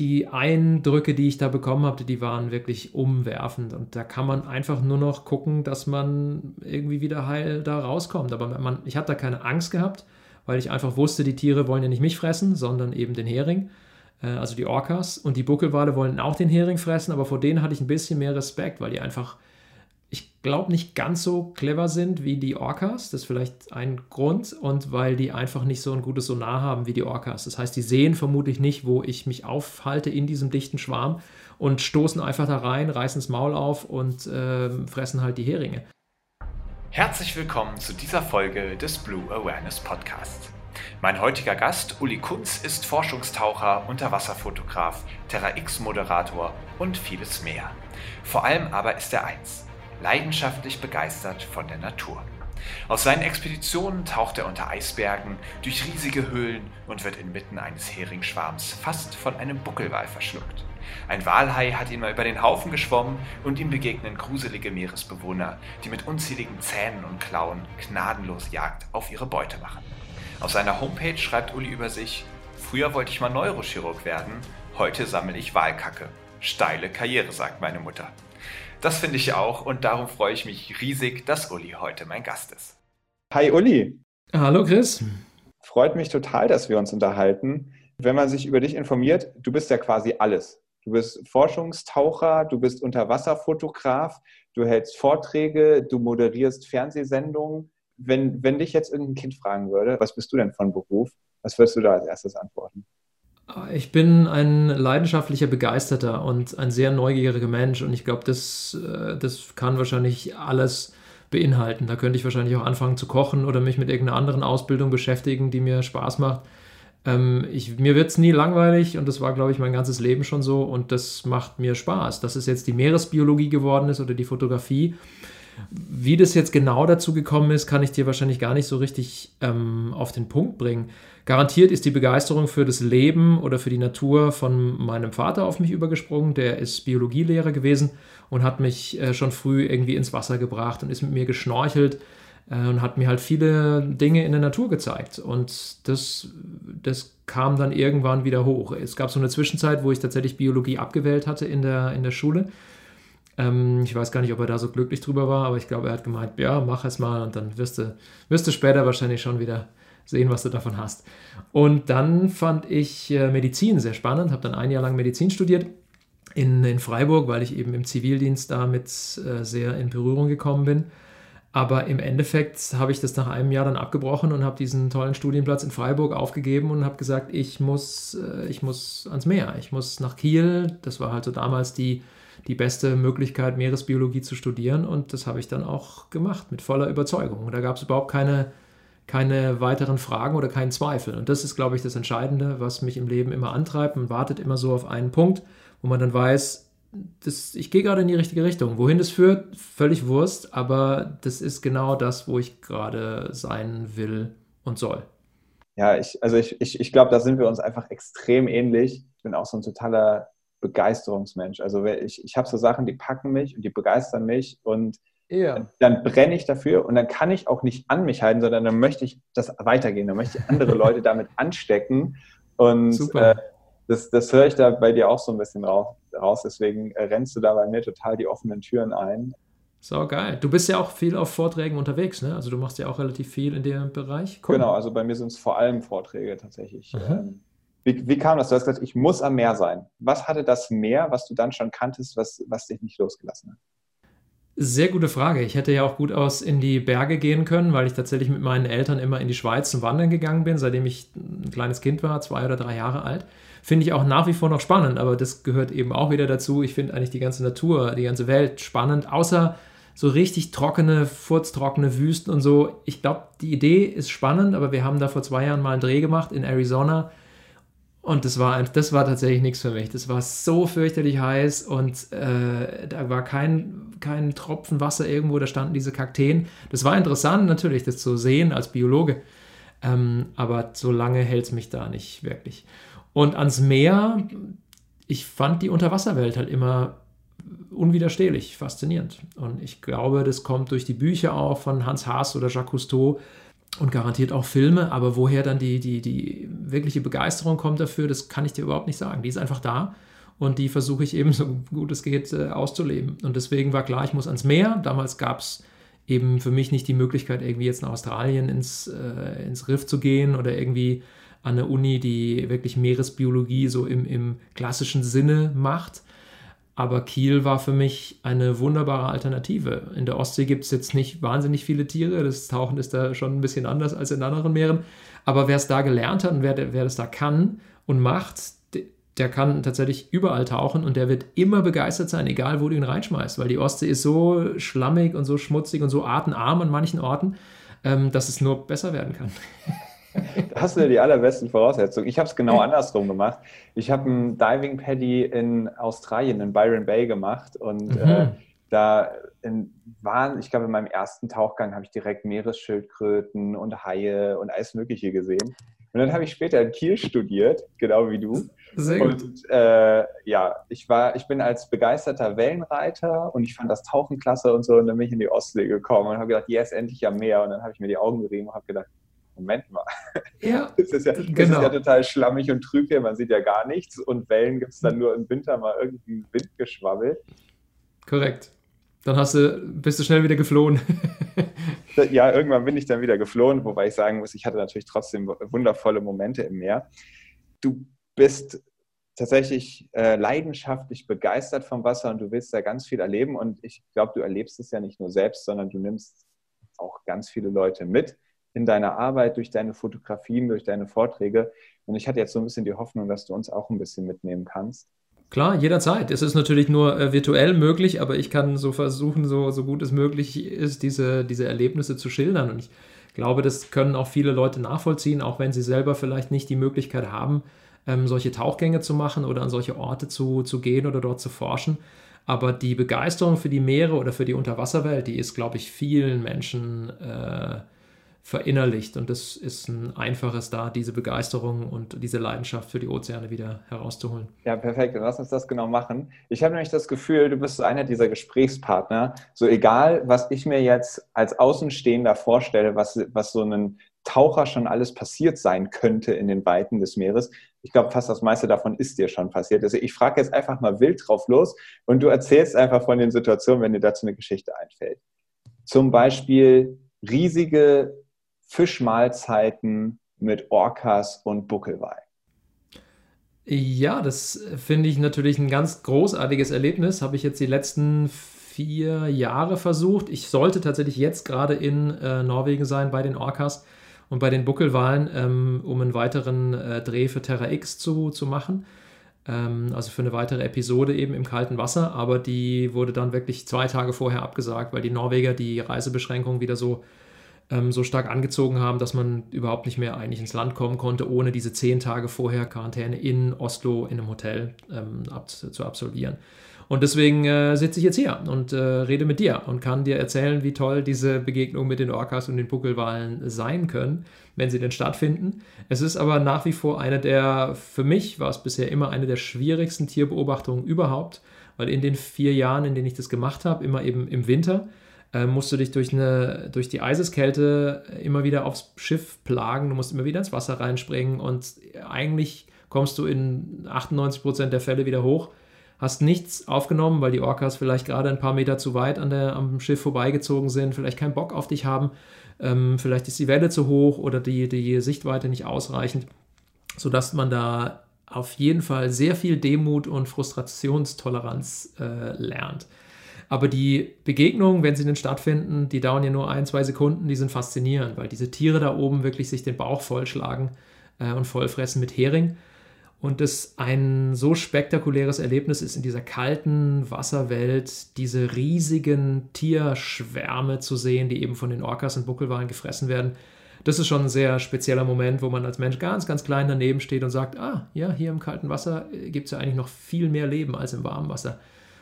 die Eindrücke, die ich da bekommen habe, die waren wirklich umwerfend. Und da kann man einfach nur noch gucken, dass man irgendwie wieder heil da rauskommt. Aber man, ich habe da keine Angst gehabt, weil ich einfach wusste, die Tiere wollen ja nicht mich fressen, sondern eben den Hering. Äh, also die Orcas. Und die Buckelwale wollen auch den Hering fressen, aber vor denen hatte ich ein bisschen mehr Respekt, weil die einfach ich glaube, nicht ganz so clever sind wie die Orcas. Das ist vielleicht ein Grund. Und weil die einfach nicht so ein gutes Sonar haben wie die Orcas. Das heißt, die sehen vermutlich nicht, wo ich mich aufhalte in diesem dichten Schwarm und stoßen einfach da rein, reißen das Maul auf und äh, fressen halt die Heringe. Herzlich willkommen zu dieser Folge des Blue Awareness Podcasts. Mein heutiger Gast, Uli Kunz, ist Forschungstaucher, Unterwasserfotograf, Terra X-Moderator und vieles mehr. Vor allem aber ist er eins leidenschaftlich begeistert von der Natur. Aus seinen Expeditionen taucht er unter Eisbergen, durch riesige Höhlen und wird inmitten eines Heringschwarms fast von einem Buckelwal verschluckt. Ein Walhai hat ihn mal über den Haufen geschwommen und ihm begegnen gruselige Meeresbewohner, die mit unzähligen Zähnen und Klauen gnadenlos Jagd auf ihre Beute machen. Auf seiner Homepage schreibt Uli über sich, früher wollte ich mal Neurochirurg werden, heute sammle ich Walkacke. Steile Karriere, sagt meine Mutter. Das finde ich auch und darum freue ich mich riesig, dass Uli heute mein Gast ist. Hi Uli. Hallo Chris. Freut mich total, dass wir uns unterhalten. Wenn man sich über dich informiert, du bist ja quasi alles. Du bist Forschungstaucher, du bist Unterwasserfotograf, du hältst Vorträge, du moderierst Fernsehsendungen. Wenn, wenn dich jetzt irgendein Kind fragen würde, was bist du denn von Beruf, was würdest du da als erstes antworten? Ich bin ein leidenschaftlicher Begeisterter und ein sehr neugieriger Mensch und ich glaube, das, äh, das kann wahrscheinlich alles beinhalten. Da könnte ich wahrscheinlich auch anfangen zu kochen oder mich mit irgendeiner anderen Ausbildung beschäftigen, die mir Spaß macht. Ähm, ich, mir wird es nie langweilig und das war, glaube ich, mein ganzes Leben schon so und das macht mir Spaß. Dass es jetzt die Meeresbiologie geworden ist oder die Fotografie. Wie das jetzt genau dazu gekommen ist, kann ich dir wahrscheinlich gar nicht so richtig ähm, auf den Punkt bringen. Garantiert ist die Begeisterung für das Leben oder für die Natur von meinem Vater auf mich übergesprungen. Der ist Biologielehrer gewesen und hat mich äh, schon früh irgendwie ins Wasser gebracht und ist mit mir geschnorchelt äh, und hat mir halt viele Dinge in der Natur gezeigt. Und das, das kam dann irgendwann wieder hoch. Es gab so eine Zwischenzeit, wo ich tatsächlich Biologie abgewählt hatte in der, in der Schule. Ähm, ich weiß gar nicht, ob er da so glücklich drüber war, aber ich glaube, er hat gemeint, ja, mach es mal und dann wirst du, wirst du später wahrscheinlich schon wieder sehen, was du davon hast. Und dann fand ich äh, Medizin sehr spannend, habe dann ein Jahr lang Medizin studiert in, in Freiburg, weil ich eben im Zivildienst damit äh, sehr in Berührung gekommen bin. Aber im Endeffekt habe ich das nach einem Jahr dann abgebrochen und habe diesen tollen Studienplatz in Freiburg aufgegeben und habe gesagt, ich muss, äh, ich muss ans Meer, ich muss nach Kiel. Das war halt so damals die, die beste Möglichkeit, Meeresbiologie zu studieren und das habe ich dann auch gemacht mit voller Überzeugung. Da gab es überhaupt keine keine weiteren Fragen oder keinen Zweifel. Und das ist, glaube ich, das Entscheidende, was mich im Leben immer antreibt. Man wartet immer so auf einen Punkt, wo man dann weiß, das, ich gehe gerade in die richtige Richtung. Wohin das führt, völlig Wurst, aber das ist genau das, wo ich gerade sein will und soll. Ja, ich, also ich, ich, ich glaube, da sind wir uns einfach extrem ähnlich. Ich bin auch so ein totaler Begeisterungsmensch. Also ich, ich habe so Sachen, die packen mich und die begeistern mich und ja. Dann brenne ich dafür und dann kann ich auch nicht an mich halten, sondern dann möchte ich das weitergehen. Dann möchte ich andere Leute damit anstecken. Und äh, das, das höre ich da bei dir auch so ein bisschen raus. Deswegen äh, rennst du da bei mir total die offenen Türen ein. So geil. Du bist ja auch viel auf Vorträgen unterwegs, ne? Also du machst ja auch relativ viel in dem Bereich. Cool. Genau, also bei mir sind es vor allem Vorträge tatsächlich. Ähm, wie, wie, kam das? Du hast gesagt, ich muss am Meer sein. Was hatte das Meer, was du dann schon kanntest, was, was dich nicht losgelassen hat? Sehr gute Frage. Ich hätte ja auch gut aus in die Berge gehen können, weil ich tatsächlich mit meinen Eltern immer in die Schweiz zum Wandern gegangen bin, seitdem ich ein kleines Kind war, zwei oder drei Jahre alt. Finde ich auch nach wie vor noch spannend, aber das gehört eben auch wieder dazu. Ich finde eigentlich die ganze Natur, die ganze Welt spannend, außer so richtig trockene, furztrockene Wüsten und so. Ich glaube, die Idee ist spannend, aber wir haben da vor zwei Jahren mal einen Dreh gemacht in Arizona und das war, das war tatsächlich nichts für mich. Das war so fürchterlich heiß und äh, da war kein, kein Tropfen Wasser irgendwo, da standen diese Kakteen. Das war interessant natürlich, das zu sehen als Biologe. Ähm, aber so lange hält es mich da nicht wirklich. Und ans Meer, ich fand die Unterwasserwelt halt immer unwiderstehlich, faszinierend. Und ich glaube, das kommt durch die Bücher auch von Hans Haas oder Jacques Cousteau, und garantiert auch Filme, aber woher dann die, die, die wirkliche Begeisterung kommt dafür, das kann ich dir überhaupt nicht sagen. Die ist einfach da und die versuche ich eben so gut es geht äh, auszuleben. Und deswegen war klar, ich muss ans Meer. Damals gab es eben für mich nicht die Möglichkeit, irgendwie jetzt nach Australien ins, äh, ins Riff zu gehen oder irgendwie an eine Uni, die wirklich Meeresbiologie so im, im klassischen Sinne macht. Aber Kiel war für mich eine wunderbare Alternative. In der Ostsee gibt es jetzt nicht wahnsinnig viele Tiere. Das Tauchen ist da schon ein bisschen anders als in anderen Meeren. Aber wer es da gelernt hat und wer, wer das da kann und macht, der kann tatsächlich überall tauchen und der wird immer begeistert sein, egal wo du ihn reinschmeißt, weil die Ostsee ist so schlammig und so schmutzig und so artenarm an manchen Orten, ähm, dass es nur besser werden kann. Da hast du die allerbesten Voraussetzungen. Ich habe es genau andersrum gemacht. Ich habe ein Diving Paddy in Australien, in Byron Bay gemacht und mhm. äh, da in, waren, ich glaube, in meinem ersten Tauchgang habe ich direkt Meeresschildkröten und Haie und alles Mögliche gesehen. Und dann habe ich später in Kiel studiert, genau wie du. Sehr gut. Und äh, ja, ich war, ich bin als begeisterter Wellenreiter und ich fand das Tauchen klasse und so. Und dann bin ich in die Ostsee gekommen und habe gedacht, yes, endlich am Meer. Und dann habe ich mir die Augen gerieben und habe gedacht, Moment mal. Ja, das ist ja, das genau. ist ja total schlammig und trüb hier, man sieht ja gar nichts und Wellen gibt es dann nur im Winter mal irgendwie Windgeschwabbel. Korrekt. Dann hast du, bist du schnell wieder geflohen. ja, irgendwann bin ich dann wieder geflohen, wobei ich sagen muss, ich hatte natürlich trotzdem wundervolle Momente im Meer. Du bist tatsächlich äh, leidenschaftlich begeistert vom Wasser und du willst da ganz viel erleben. Und ich glaube, du erlebst es ja nicht nur selbst, sondern du nimmst auch ganz viele Leute mit in deiner Arbeit, durch deine Fotografien, durch deine Vorträge. Und ich hatte jetzt so ein bisschen die Hoffnung, dass du uns auch ein bisschen mitnehmen kannst. Klar, jederzeit. Es ist natürlich nur äh, virtuell möglich, aber ich kann so versuchen, so, so gut es möglich ist, diese, diese Erlebnisse zu schildern. Und ich glaube, das können auch viele Leute nachvollziehen, auch wenn sie selber vielleicht nicht die Möglichkeit haben, ähm, solche Tauchgänge zu machen oder an solche Orte zu, zu gehen oder dort zu forschen. Aber die Begeisterung für die Meere oder für die Unterwasserwelt, die ist, glaube ich, vielen Menschen äh, verinnerlicht. Und das ist ein einfaches da, diese Begeisterung und diese Leidenschaft für die Ozeane wieder herauszuholen. Ja, perfekt. Dann lass uns das genau machen. Ich habe nämlich das Gefühl, du bist einer dieser Gesprächspartner. So egal, was ich mir jetzt als Außenstehender vorstelle, was, was so ein Taucher schon alles passiert sein könnte in den Weiten des Meeres. Ich glaube, fast das meiste davon ist dir schon passiert. Also ich frage jetzt einfach mal wild drauf los und du erzählst einfach von den Situationen, wenn dir dazu eine Geschichte einfällt. Zum Beispiel riesige Fischmahlzeiten mit Orcas und Buckelwal. Ja, das finde ich natürlich ein ganz großartiges Erlebnis. Habe ich jetzt die letzten vier Jahre versucht. Ich sollte tatsächlich jetzt gerade in äh, Norwegen sein bei den Orcas und bei den Buckelwalen, ähm, um einen weiteren äh, Dreh für Terra X zu, zu machen. Ähm, also für eine weitere Episode eben im kalten Wasser. Aber die wurde dann wirklich zwei Tage vorher abgesagt, weil die Norweger die Reisebeschränkungen wieder so ähm, so stark angezogen haben, dass man überhaupt nicht mehr eigentlich ins Land kommen konnte, ohne diese zehn Tage vorher Quarantäne in Oslo in einem Hotel ähm, ab, zu absolvieren. Und deswegen äh, sitze ich jetzt hier und äh, rede mit dir und kann dir erzählen, wie toll diese Begegnungen mit den Orcas und den Buckelwalen sein können, wenn sie denn stattfinden. Es ist aber nach wie vor eine der, für mich war es bisher immer eine der schwierigsten Tierbeobachtungen überhaupt, weil in den vier Jahren, in denen ich das gemacht habe, immer eben im Winter, äh, musst du dich durch, eine, durch die Eiseskälte immer wieder aufs Schiff plagen, du musst immer wieder ins Wasser reinspringen und eigentlich kommst du in 98% der Fälle wieder hoch, hast nichts aufgenommen, weil die Orcas vielleicht gerade ein paar Meter zu weit an der, am Schiff vorbeigezogen sind, vielleicht keinen Bock auf dich haben, ähm, vielleicht ist die Welle zu hoch oder die, die Sichtweite nicht ausreichend, sodass man da auf jeden Fall sehr viel Demut und Frustrationstoleranz äh, lernt. Aber die Begegnungen, wenn sie denn stattfinden, die dauern ja nur ein, zwei Sekunden, die sind faszinierend, weil diese Tiere da oben wirklich sich den Bauch vollschlagen äh, und vollfressen mit Hering. Und es ein so spektakuläres Erlebnis ist, in dieser kalten Wasserwelt diese riesigen Tierschwärme zu sehen, die eben von den Orcas und Buckelwalen gefressen werden. Das ist schon ein sehr spezieller Moment, wo man als Mensch ganz, ganz klein daneben steht und sagt, ah, ja, hier im kalten Wasser äh, gibt es ja eigentlich noch viel mehr Leben als im warmen Wasser.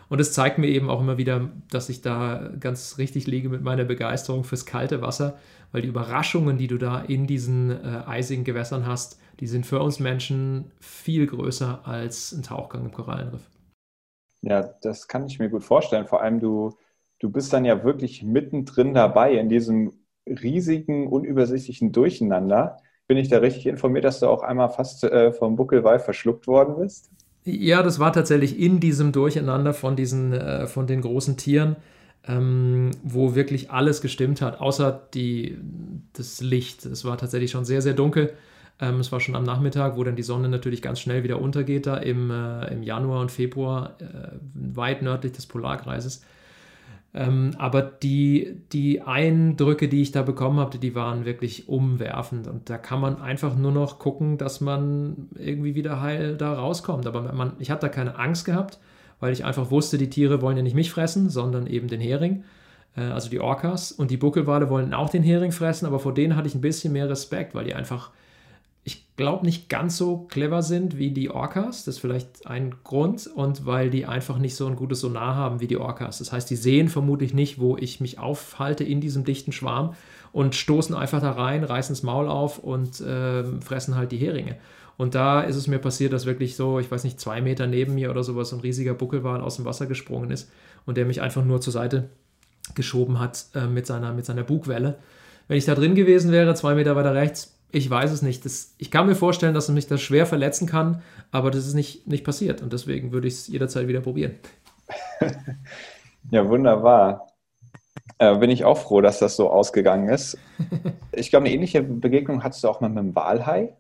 Und es zeigt mir eben auch immer wieder, dass ich da ganz richtig liege mit meiner Begeisterung fürs kalte Wasser, weil die Überraschungen, die du da in diesen äh, eisigen Gewässern hast, die sind für uns Menschen viel größer als ein Tauchgang im Korallenriff. Ja, das kann ich mir gut vorstellen. Vor allem du, du bist dann ja wirklich mittendrin dabei in diesem riesigen, unübersichtlichen Durcheinander. Bin ich da richtig informiert, dass du auch einmal fast äh, vom Buckelwal verschluckt worden bist? Ja, das war tatsächlich in diesem Durcheinander von diesen, äh, von den großen Tieren, ähm, wo wirklich alles gestimmt hat, außer die, das Licht. Es war tatsächlich schon sehr, sehr dunkel. Ähm, es war schon am Nachmittag, wo dann die Sonne natürlich ganz schnell wieder untergeht, da im, äh, im Januar und Februar, äh, weit nördlich des Polarkreises. Ähm, aber die, die Eindrücke, die ich da bekommen habe, die waren wirklich umwerfend. Und da kann man einfach nur noch gucken, dass man irgendwie wieder heil da rauskommt. Aber man, ich habe da keine Angst gehabt, weil ich einfach wusste, die Tiere wollen ja nicht mich fressen, sondern eben den Hering. Äh, also die Orcas. Und die Buckelwale wollen auch den Hering fressen, aber vor denen hatte ich ein bisschen mehr Respekt, weil die einfach glaube, nicht ganz so clever sind wie die Orcas. Das ist vielleicht ein Grund. Und weil die einfach nicht so ein gutes Sonar haben wie die Orcas. Das heißt, die sehen vermutlich nicht, wo ich mich aufhalte in diesem dichten Schwarm und stoßen einfach da rein, reißen das Maul auf und äh, fressen halt die Heringe. Und da ist es mir passiert, dass wirklich so, ich weiß nicht, zwei Meter neben mir oder sowas, so ein riesiger Buckelwal aus dem Wasser gesprungen ist und der mich einfach nur zur Seite geschoben hat äh, mit, seiner, mit seiner Bugwelle. Wenn ich da drin gewesen wäre, zwei Meter weiter rechts, ich weiß es nicht. Das, ich kann mir vorstellen, dass es mich das schwer verletzen kann, aber das ist nicht, nicht passiert und deswegen würde ich es jederzeit wieder probieren. ja, wunderbar. Äh, bin ich auch froh, dass das so ausgegangen ist. Ich glaube, eine ähnliche Begegnung hattest du auch mal mit dem Walhai.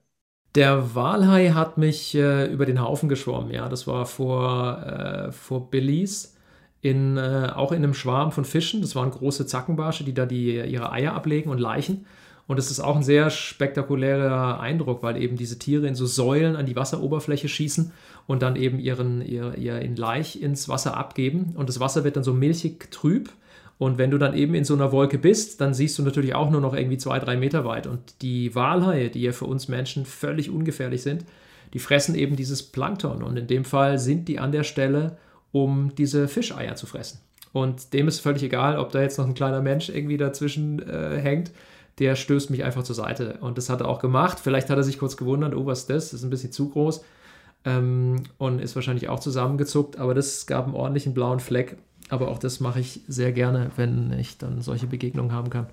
Der Walhai hat mich äh, über den Haufen geschwommen, ja. Das war vor, äh, vor Belize, in, äh, auch in einem Schwarm von Fischen. Das waren große Zackenbarsche, die da die, ihre Eier ablegen und Leichen. Und es ist auch ein sehr spektakulärer Eindruck, weil eben diese Tiere in so Säulen an die Wasseroberfläche schießen und dann eben ihren, ihr, ihr in Laich ins Wasser abgeben. Und das Wasser wird dann so milchig trüb. Und wenn du dann eben in so einer Wolke bist, dann siehst du natürlich auch nur noch irgendwie zwei, drei Meter weit. Und die Walhaie, die ja für uns Menschen völlig ungefährlich sind, die fressen eben dieses Plankton. Und in dem Fall sind die an der Stelle, um diese Fischeier zu fressen. Und dem ist völlig egal, ob da jetzt noch ein kleiner Mensch irgendwie dazwischen äh, hängt der stößt mich einfach zur Seite. Und das hat er auch gemacht. Vielleicht hat er sich kurz gewundert, oh, was ist das? Das ist ein bisschen zu groß. Ähm, und ist wahrscheinlich auch zusammengezuckt, aber das gab einen ordentlichen blauen Fleck. Aber auch das mache ich sehr gerne, wenn ich dann solche Begegnungen haben kann.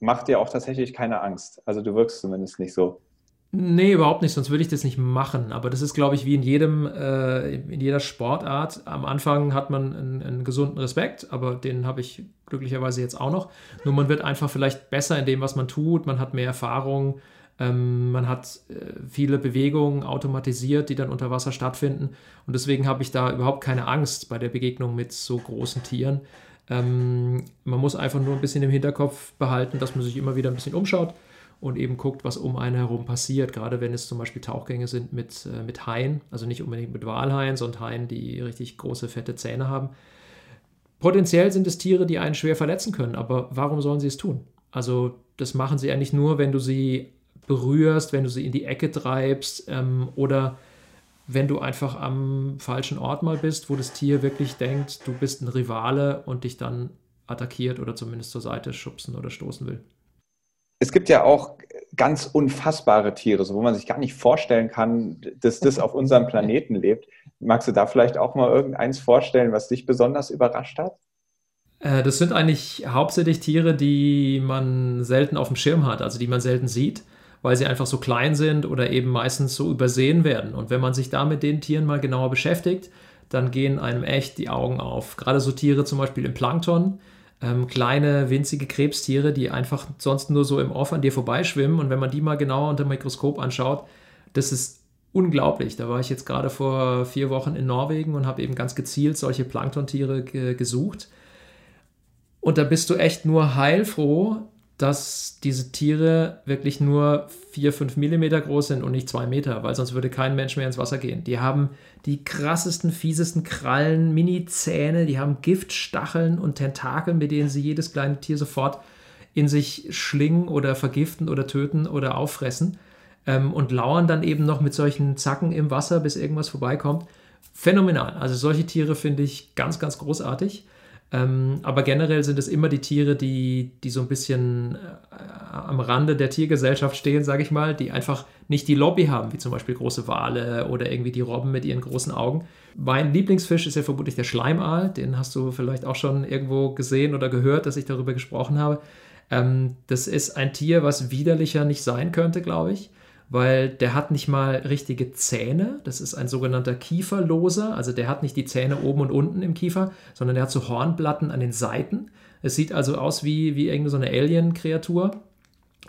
Macht dir auch tatsächlich keine Angst. Also du wirkst zumindest nicht so. Nee, überhaupt nicht, sonst würde ich das nicht machen. Aber das ist, glaube ich, wie in jedem, äh, in jeder Sportart. Am Anfang hat man einen, einen gesunden Respekt, aber den habe ich glücklicherweise jetzt auch noch. Nur man wird einfach vielleicht besser in dem, was man tut. Man hat mehr Erfahrung, ähm, man hat äh, viele Bewegungen automatisiert, die dann unter Wasser stattfinden. Und deswegen habe ich da überhaupt keine Angst bei der Begegnung mit so großen Tieren. Ähm, man muss einfach nur ein bisschen im Hinterkopf behalten, dass man sich immer wieder ein bisschen umschaut und eben guckt, was um einen herum passiert. Gerade wenn es zum Beispiel Tauchgänge sind mit, äh, mit Haien, also nicht unbedingt mit Walhaien, sondern Haien, die richtig große, fette Zähne haben. Potenziell sind es Tiere, die einen schwer verletzen können, aber warum sollen sie es tun? Also das machen sie eigentlich nur, wenn du sie berührst, wenn du sie in die Ecke treibst ähm, oder wenn du einfach am falschen Ort mal bist, wo das Tier wirklich denkt, du bist ein Rivale und dich dann attackiert oder zumindest zur Seite schubsen oder stoßen will es gibt ja auch ganz unfassbare Tiere, so wo man sich gar nicht vorstellen kann, dass das auf unserem Planeten lebt. Magst du da vielleicht auch mal irgendeins vorstellen, was dich besonders überrascht hat? Äh, das sind eigentlich hauptsächlich Tiere, die man selten auf dem Schirm hat, also die man selten sieht, weil sie einfach so klein sind oder eben meistens so übersehen werden. Und wenn man sich da mit den Tieren mal genauer beschäftigt, dann gehen einem echt die Augen auf. Gerade so Tiere zum Beispiel im Plankton, ähm, kleine, winzige Krebstiere, die einfach sonst nur so im Off an dir vorbeischwimmen. Und wenn man die mal genauer unter dem Mikroskop anschaut, das ist unglaublich. Da war ich jetzt gerade vor vier Wochen in Norwegen und habe eben ganz gezielt solche Planktontiere ge gesucht. Und da bist du echt nur heilfroh, dass diese Tiere wirklich nur 4, 5 Millimeter groß sind und nicht 2 Meter, weil sonst würde kein Mensch mehr ins Wasser gehen. Die haben die krassesten, fiesesten Krallen, Mini-Zähne, die haben Giftstacheln und Tentakel, mit denen sie jedes kleine Tier sofort in sich schlingen oder vergiften oder töten oder auffressen ähm, und lauern dann eben noch mit solchen Zacken im Wasser, bis irgendwas vorbeikommt. Phänomenal. Also solche Tiere finde ich ganz, ganz großartig. Ähm, aber generell sind es immer die Tiere, die, die so ein bisschen äh, am Rande der Tiergesellschaft stehen, sage ich mal, die einfach nicht die Lobby haben, wie zum Beispiel große Wale oder irgendwie die Robben mit ihren großen Augen. Mein Lieblingsfisch ist ja vermutlich der Schleimaal, den hast du vielleicht auch schon irgendwo gesehen oder gehört, dass ich darüber gesprochen habe. Ähm, das ist ein Tier, was widerlicher nicht sein könnte, glaube ich, weil der hat nicht mal richtige Zähne. Das ist ein sogenannter Kieferloser. Also der hat nicht die Zähne oben und unten im Kiefer, sondern der hat so Hornplatten an den Seiten. Es sieht also aus wie, wie irgendeine so eine Alien-Kreatur,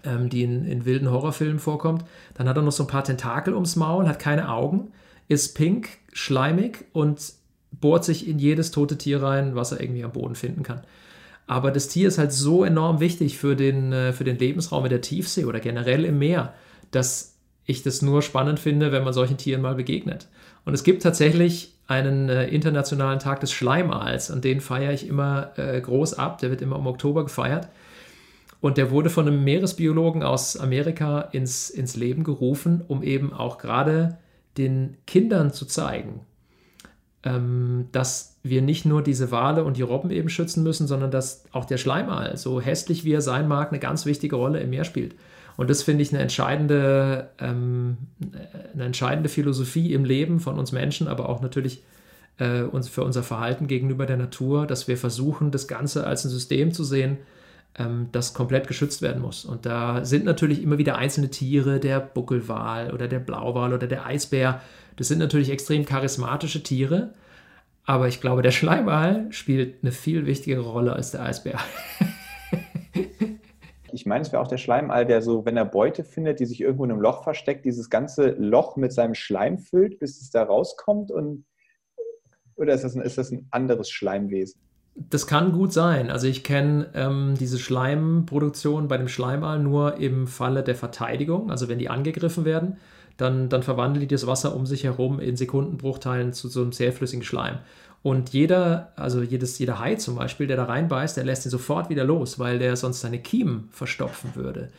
ähm, die in, in wilden Horrorfilmen vorkommt. Dann hat er noch so ein paar Tentakel ums Maul, hat keine Augen, ist pink, schleimig und bohrt sich in jedes tote Tier rein, was er irgendwie am Boden finden kann. Aber das Tier ist halt so enorm wichtig für den, äh, für den Lebensraum in der Tiefsee oder generell im Meer, dass ich das nur spannend finde, wenn man solchen Tieren mal begegnet. Und es gibt tatsächlich einen äh, internationalen Tag des Schleimals und den feiere ich immer äh, groß ab. Der wird immer im Oktober gefeiert. Und der wurde von einem Meeresbiologen aus Amerika ins, ins Leben gerufen, um eben auch gerade den Kindern zu zeigen, ähm, dass wir nicht nur diese Wale und die Robben eben schützen müssen, sondern dass auch der Schleimal, so hässlich wie er sein mag, eine ganz wichtige Rolle im Meer spielt. Und das finde ich eine entscheidende, ähm, eine entscheidende Philosophie im Leben von uns Menschen, aber auch natürlich äh, uns für unser Verhalten gegenüber der Natur, dass wir versuchen, das Ganze als ein System zu sehen, ähm, das komplett geschützt werden muss. Und da sind natürlich immer wieder einzelne Tiere, der Buckelwal oder der Blauwal oder der Eisbär. Das sind natürlich extrem charismatische Tiere. Aber ich glaube, der Schleimwal spielt eine viel wichtigere Rolle als der Eisbär. ich meine, es wäre auch der Schleimall, der so, wenn er Beute findet, die sich irgendwo in einem Loch versteckt, dieses ganze Loch mit seinem Schleim füllt, bis es da rauskommt? Und, oder ist das, ein, ist das ein anderes Schleimwesen? Das kann gut sein. Also ich kenne ähm, diese Schleimproduktion bei dem Schleimal nur im Falle der Verteidigung, also wenn die angegriffen werden dann, dann verwandeln die das Wasser um sich herum in Sekundenbruchteilen zu so einem sehr flüssigen Schleim. Und jeder, also jedes, jeder Hai zum Beispiel, der da reinbeißt, der lässt ihn sofort wieder los, weil der sonst seine Kiemen verstopfen würde.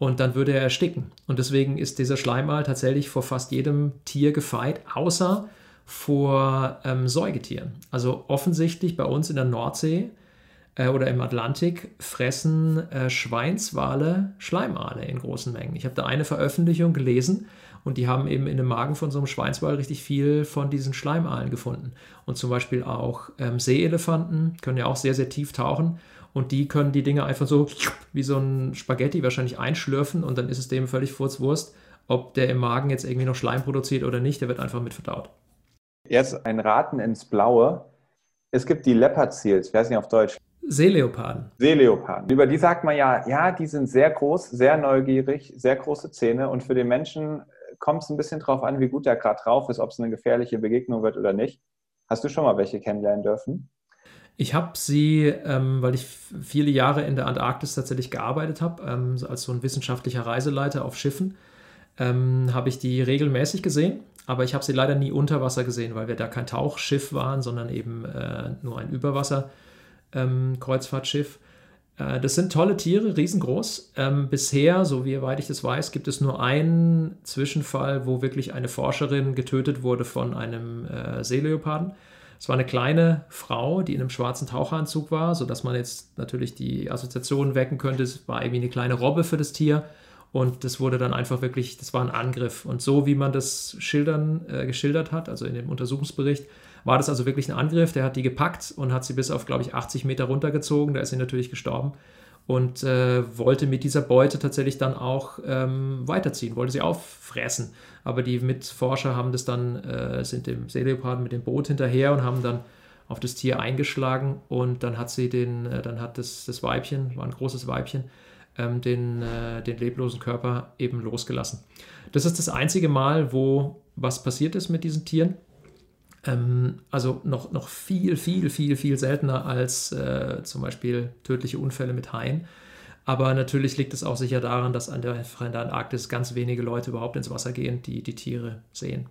Und dann würde er ersticken. Und deswegen ist dieser Schleimal tatsächlich vor fast jedem Tier gefeit, außer vor ähm, Säugetieren. Also offensichtlich bei uns in der Nordsee äh, oder im Atlantik fressen äh, Schweinswale Schleimale in großen Mengen. Ich habe da eine Veröffentlichung gelesen, und die haben eben in dem Magen von so einem Schweinswal richtig viel von diesen Schleimalen gefunden. Und zum Beispiel auch ähm, Seeelefanten können ja auch sehr, sehr tief tauchen. Und die können die Dinge einfach so wie so ein Spaghetti wahrscheinlich einschlürfen und dann ist es dem völlig furzwurst, ob der im Magen jetzt irgendwie noch Schleim produziert oder nicht. Der wird einfach mit verdaut. Jetzt ein Raten ins Blaue. Es gibt die Leopard Seals, ich weiß nicht auf Deutsch. Seeleoparden. Seeleoparden. Über die sagt man ja, ja, die sind sehr groß, sehr neugierig, sehr große Zähne und für den Menschen kommt es ein bisschen drauf an, wie gut der gerade drauf ist, ob es eine gefährliche Begegnung wird oder nicht. Hast du schon mal welche kennenlernen dürfen? Ich habe sie, ähm, weil ich viele Jahre in der Antarktis tatsächlich gearbeitet habe, ähm, als so ein wissenschaftlicher Reiseleiter auf Schiffen, ähm, habe ich die regelmäßig gesehen, aber ich habe sie leider nie unter Wasser gesehen, weil wir da kein Tauchschiff waren, sondern eben äh, nur ein Überwasser-Kreuzfahrtschiff. Äh, das sind tolle Tiere, riesengroß. Ähm, bisher, so wie weit ich das weiß, gibt es nur einen Zwischenfall, wo wirklich eine Forscherin getötet wurde von einem äh, Seeleoparden. Es war eine kleine Frau, die in einem schwarzen Taucheranzug war, sodass man jetzt natürlich die Assoziation wecken könnte, es war irgendwie eine kleine Robbe für das Tier. Und das wurde dann einfach wirklich, das war ein Angriff. Und so wie man das schildern, äh, geschildert hat, also in dem Untersuchungsbericht, war das also wirklich ein Angriff. Der hat die gepackt und hat sie bis auf, glaube ich, 80 Meter runtergezogen. Da ist sie natürlich gestorben und äh, wollte mit dieser Beute tatsächlich dann auch ähm, weiterziehen, wollte sie auffressen. Aber die Mitforscher haben das dann, äh, sind dem Seeleoparden mit dem Boot hinterher und haben dann auf das Tier eingeschlagen und dann hat sie den, äh, dann hat das, das Weibchen, war ein großes Weibchen, ähm, den, äh, den leblosen Körper eben losgelassen. Das ist das einzige Mal, wo was passiert ist mit diesen Tieren. Ähm, also noch, noch viel, viel, viel, viel seltener als äh, zum Beispiel tödliche Unfälle mit Haien. Aber natürlich liegt es auch sicher daran, dass an der, in der Antarktis ganz wenige Leute überhaupt ins Wasser gehen, die die Tiere sehen.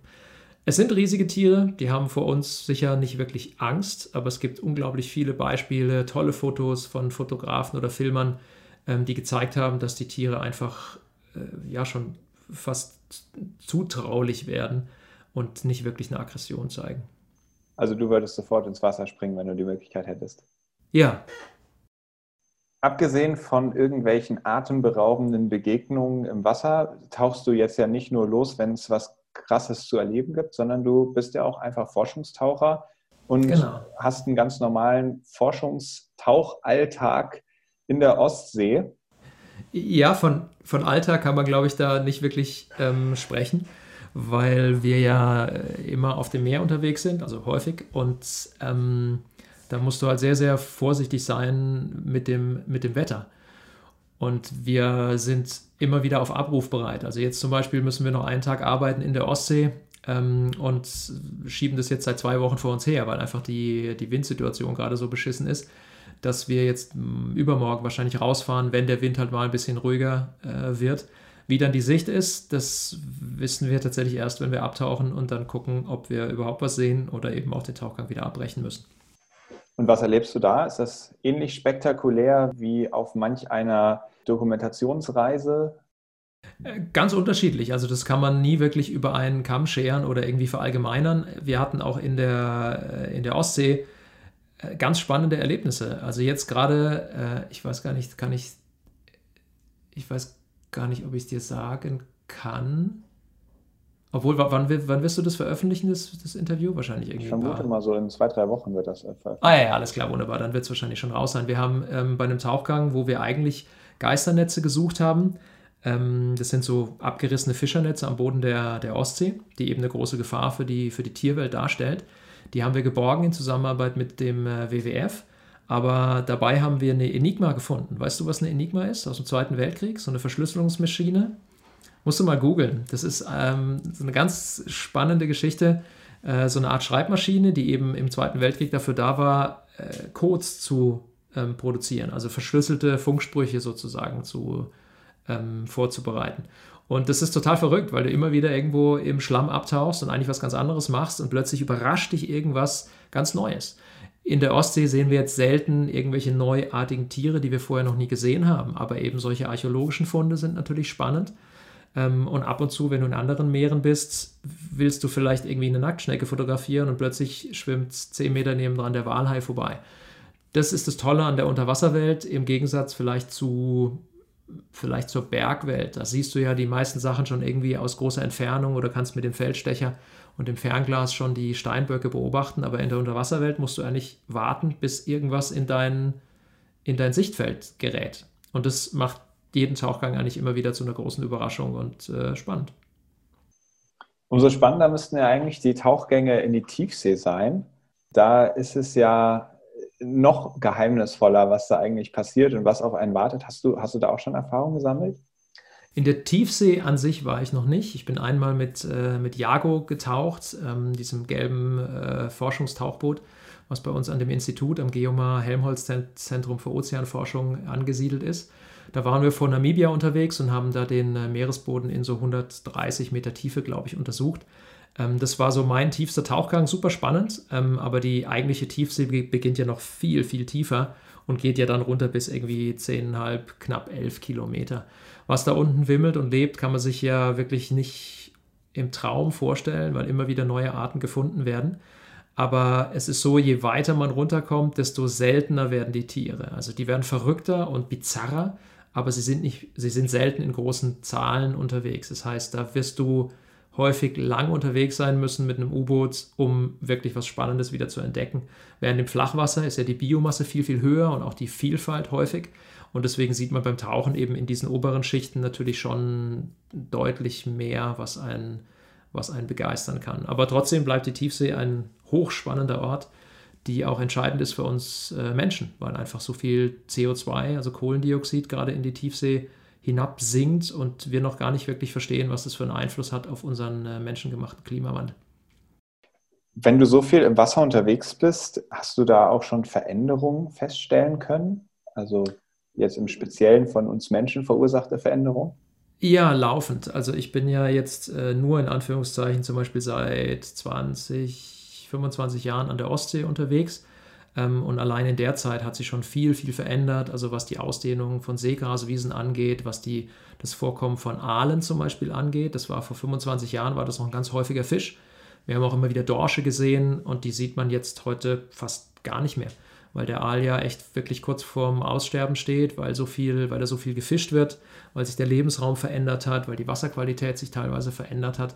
Es sind riesige Tiere, die haben vor uns sicher nicht wirklich Angst, aber es gibt unglaublich viele Beispiele, tolle Fotos von Fotografen oder Filmern, ähm, die gezeigt haben, dass die Tiere einfach äh, ja schon fast zutraulich werden und nicht wirklich eine Aggression zeigen. Also du würdest sofort ins Wasser springen, wenn du die Möglichkeit hättest? Ja. Abgesehen von irgendwelchen atemberaubenden Begegnungen im Wasser, tauchst du jetzt ja nicht nur los, wenn es was Krasses zu erleben gibt, sondern du bist ja auch einfach Forschungstaucher und genau. hast einen ganz normalen Forschungstauchalltag. in der Ostsee. Ja, von, von Alter kann man, glaube ich, da nicht wirklich ähm, sprechen, weil wir ja äh, immer auf dem Meer unterwegs sind, also häufig. Und ähm, da musst du halt sehr, sehr vorsichtig sein mit dem, mit dem Wetter. Und wir sind immer wieder auf Abruf bereit. Also jetzt zum Beispiel müssen wir noch einen Tag arbeiten in der Ostsee ähm, und schieben das jetzt seit zwei Wochen vor uns her, weil einfach die, die Windsituation gerade so beschissen ist, dass wir jetzt hm, übermorgen wahrscheinlich rausfahren, wenn der Wind halt mal ein bisschen ruhiger äh, wird. Wie dann die Sicht ist, das wissen wir tatsächlich erst, wenn wir abtauchen und dann gucken, ob wir überhaupt was sehen oder eben auch den Tauchgang wieder abbrechen müssen. Und was erlebst du da? Ist das ähnlich spektakulär wie auf manch einer Dokumentationsreise? Äh, ganz unterschiedlich. Also das kann man nie wirklich über einen Kamm scheren oder irgendwie verallgemeinern. Wir hatten auch in der, äh, in der Ostsee äh, ganz spannende Erlebnisse. Also jetzt gerade, ich weiß gar nicht, kann ich, ich weiß gar nicht, ob ich es dir sagen kann. Obwohl, wann, wann wirst du das veröffentlichen, das, das Interview? Wahrscheinlich irgendwie. Ich vermute mal so in zwei, drei Wochen wird das veröffentlicht. Ah ja, alles klar, wunderbar. Dann wird es wahrscheinlich schon raus sein. Wir haben ähm, bei einem Tauchgang, wo wir eigentlich Geisternetze gesucht haben, ähm, das sind so abgerissene Fischernetze am Boden der, der Ostsee, die eben eine große Gefahr für die, für die Tierwelt darstellt. Die haben wir geborgen in Zusammenarbeit mit dem äh, WWF. Aber dabei haben wir eine Enigma gefunden. Weißt du, was eine Enigma ist? Aus dem Zweiten Weltkrieg? So eine Verschlüsselungsmaschine Musst du mal googeln. Das ist ähm, so eine ganz spannende Geschichte. Äh, so eine Art Schreibmaschine, die eben im Zweiten Weltkrieg dafür da war, äh, Codes zu ähm, produzieren, also verschlüsselte Funksprüche sozusagen zu, ähm, vorzubereiten. Und das ist total verrückt, weil du immer wieder irgendwo im Schlamm abtauchst und eigentlich was ganz anderes machst und plötzlich überrascht dich irgendwas ganz Neues. In der Ostsee sehen wir jetzt selten irgendwelche neuartigen Tiere, die wir vorher noch nie gesehen haben, aber eben solche archäologischen Funde sind natürlich spannend. Ähm, und ab und zu, wenn du in anderen Meeren bist, willst du vielleicht irgendwie eine Nacktschnecke fotografieren und plötzlich schwimmt zehn Meter nebendran der Walhai vorbei. Das ist das Tolle an der Unterwasserwelt im Gegensatz vielleicht zu vielleicht zur Bergwelt. Da siehst du ja die meisten Sachen schon irgendwie aus großer Entfernung oder kannst mit dem Feldstecher und dem Fernglas schon die Steinböcke beobachten, aber in der Unterwasserwelt musst du eigentlich warten, bis irgendwas in dein, in dein Sichtfeld gerät. Und das macht jeden Tauchgang eigentlich immer wieder zu einer großen Überraschung und äh, spannend. Umso spannender müssten ja eigentlich die Tauchgänge in die Tiefsee sein. Da ist es ja noch geheimnisvoller, was da eigentlich passiert und was auf einen wartet. Hast du, hast du da auch schon Erfahrungen gesammelt? In der Tiefsee an sich war ich noch nicht. Ich bin einmal mit, äh, mit Jago getaucht, ähm, diesem gelben äh, Forschungstauchboot, was bei uns an dem Institut am Geomar Helmholtz Zentrum für Ozeanforschung angesiedelt ist. Da waren wir vor Namibia unterwegs und haben da den äh, Meeresboden in so 130 Meter Tiefe, glaube ich, untersucht. Ähm, das war so mein tiefster Tauchgang, super spannend, ähm, aber die eigentliche Tiefsee beginnt ja noch viel, viel tiefer und geht ja dann runter bis irgendwie 10,5, knapp 11 Kilometer. Was da unten wimmelt und lebt, kann man sich ja wirklich nicht im Traum vorstellen, weil immer wieder neue Arten gefunden werden. Aber es ist so, je weiter man runterkommt, desto seltener werden die Tiere. Also die werden verrückter und bizarrer aber sie sind nicht, sie sind selten in großen Zahlen unterwegs. Das heißt, da wirst du häufig lang unterwegs sein müssen mit einem U-Boot, um wirklich was Spannendes wieder zu entdecken. Während im Flachwasser ist ja die Biomasse viel, viel höher und auch die Vielfalt häufig. Und deswegen sieht man beim Tauchen eben in diesen oberen Schichten natürlich schon deutlich mehr, was einen, was einen begeistern kann. Aber trotzdem bleibt die Tiefsee ein hochspannender Ort die auch entscheidend ist für uns äh, Menschen, weil einfach so viel CO2, also Kohlendioxid, gerade in die Tiefsee hinabsinkt und wir noch gar nicht wirklich verstehen, was das für einen Einfluss hat auf unseren äh, menschengemachten Klimawandel. Wenn du so viel im Wasser unterwegs bist, hast du da auch schon Veränderungen feststellen können? Also jetzt im Speziellen von uns Menschen verursachte Veränderungen? Ja, laufend. Also ich bin ja jetzt äh, nur in Anführungszeichen zum Beispiel seit 20, 25 Jahren an der Ostsee unterwegs. Ähm, und allein in der Zeit hat sich schon viel, viel verändert. Also was die Ausdehnung von Seegraswiesen angeht, was die, das Vorkommen von Aalen zum Beispiel angeht. Das war vor 25 Jahren, war das noch ein ganz häufiger Fisch. Wir haben auch immer wieder Dorsche gesehen und die sieht man jetzt heute fast gar nicht mehr, weil der Aal ja echt wirklich kurz vorm Aussterben steht, weil so viel, weil da so viel gefischt wird, weil sich der Lebensraum verändert hat, weil die Wasserqualität sich teilweise verändert hat.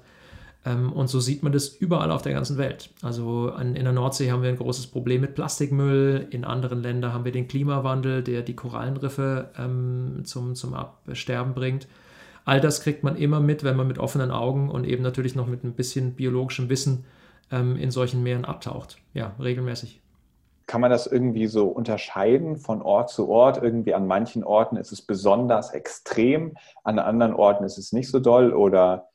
Ähm, und so sieht man das überall auf der ganzen Welt. Also in der Nordsee haben wir ein großes Problem mit Plastikmüll. In anderen Ländern haben wir den Klimawandel, der die Korallenriffe ähm, zum, zum Absterben bringt. All das kriegt man immer mit, wenn man mit offenen Augen und eben natürlich noch mit ein bisschen biologischem Wissen ähm, in solchen Meeren abtaucht. Ja, regelmäßig. Kann man das irgendwie so unterscheiden von Ort zu Ort? Irgendwie an manchen Orten ist es besonders extrem, an anderen Orten ist es nicht so doll oder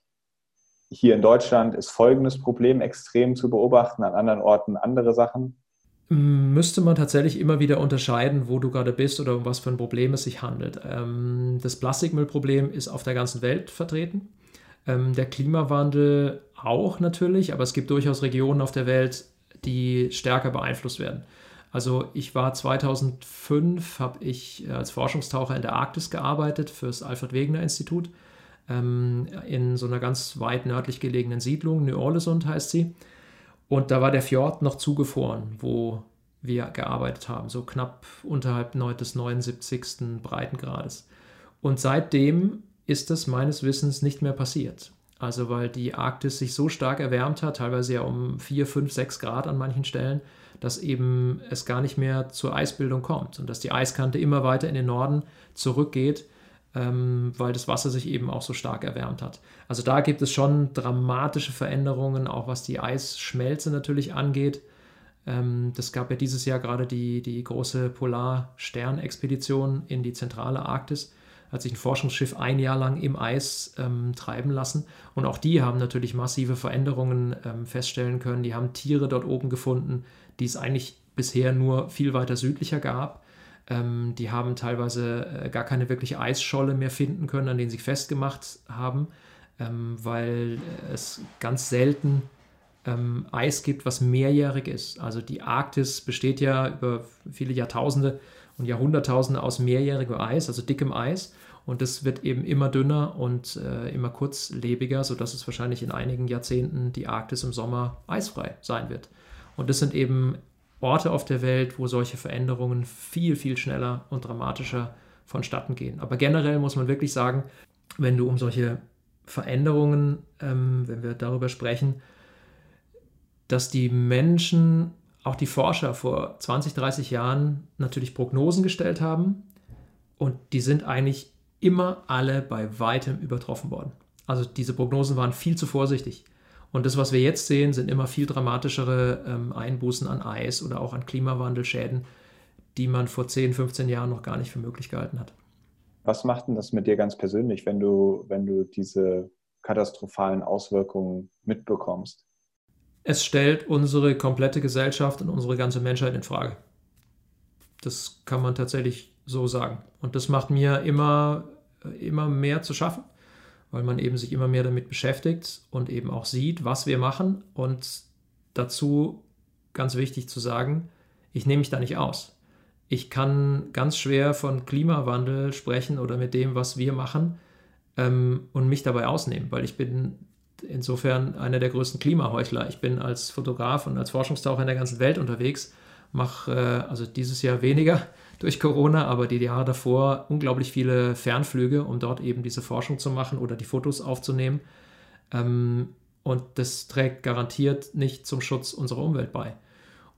hier in Deutschland ist folgendes Problem extrem zu beobachten, an anderen Orten andere Sachen? Müsste man tatsächlich immer wieder unterscheiden, wo du gerade bist oder um was für ein Problem es sich handelt. Ähm, das Plastikmüllproblem ist auf der ganzen Welt vertreten. Ähm, der Klimawandel auch natürlich, aber es gibt durchaus Regionen auf der Welt, die stärker beeinflusst werden. Also ich war 2005, habe ich als Forschungstaucher in der Arktis gearbeitet für das Alfred Wegener Institut ähm, in so einer ganz weit nördlich gelegenen Siedlung, New Orleans heißt sie. Und da war der Fjord noch zugefroren, wo wir gearbeitet haben, so knapp unterhalb des 79. Breitengrades. Und seitdem ist das meines Wissens nicht mehr passiert. Also weil die Arktis sich so stark erwärmt hat, teilweise ja um 4, 5, 6 Grad an manchen Stellen, dass eben es gar nicht mehr zur Eisbildung kommt und dass die Eiskante immer weiter in den Norden zurückgeht ähm, weil das Wasser sich eben auch so stark erwärmt hat. Also da gibt es schon dramatische Veränderungen, auch was die Eisschmelze natürlich angeht. Ähm, das gab ja dieses Jahr gerade die, die große Polarsternexpedition in die zentrale Arktis hat sich ein Forschungsschiff ein Jahr lang im Eis ähm, treiben lassen. Und auch die haben natürlich massive Veränderungen ähm, feststellen können. Die haben Tiere dort oben gefunden, die es eigentlich bisher nur viel weiter südlicher gab. Ähm, die haben teilweise äh, gar keine wirkliche Eisscholle mehr finden können, an denen sie festgemacht haben, ähm, weil es ganz selten ähm, Eis gibt, was mehrjährig ist. Also die Arktis besteht ja über viele Jahrtausende und Jahrhunderttausende aus mehrjährigem Eis, also dickem Eis. Und das wird eben immer dünner und äh, immer kurzlebiger, sodass es wahrscheinlich in einigen Jahrzehnten die Arktis im Sommer eisfrei sein wird. Und das sind eben Orte auf der Welt, wo solche Veränderungen viel, viel schneller und dramatischer vonstatten gehen. Aber generell muss man wirklich sagen, wenn du um solche Veränderungen, ähm, wenn wir darüber sprechen, dass die Menschen, auch die Forscher vor 20, 30 Jahren natürlich Prognosen gestellt haben und die sind eigentlich immer alle bei weitem übertroffen worden. Also diese Prognosen waren viel zu vorsichtig. Und das, was wir jetzt sehen, sind immer viel dramatischere ähm, Einbußen an Eis oder auch an Klimawandelschäden, die man vor 10, 15 Jahren noch gar nicht für möglich gehalten hat. Was macht denn das mit dir ganz persönlich, wenn du, wenn du diese katastrophalen Auswirkungen mitbekommst? Es stellt unsere komplette Gesellschaft und unsere ganze Menschheit in Frage. Das kann man tatsächlich so sagen. Und das macht mir immer, immer mehr zu schaffen weil man eben sich immer mehr damit beschäftigt und eben auch sieht, was wir machen. Und dazu ganz wichtig zu sagen, ich nehme mich da nicht aus. Ich kann ganz schwer von Klimawandel sprechen oder mit dem, was wir machen ähm, und mich dabei ausnehmen, weil ich bin insofern einer der größten Klimaheuchler. Ich bin als Fotograf und als Forschungstaucher in der ganzen Welt unterwegs, mache äh, also dieses Jahr weniger, durch Corona, aber die Jahre davor unglaublich viele Fernflüge, um dort eben diese Forschung zu machen oder die Fotos aufzunehmen. Ähm, und das trägt garantiert nicht zum Schutz unserer Umwelt bei.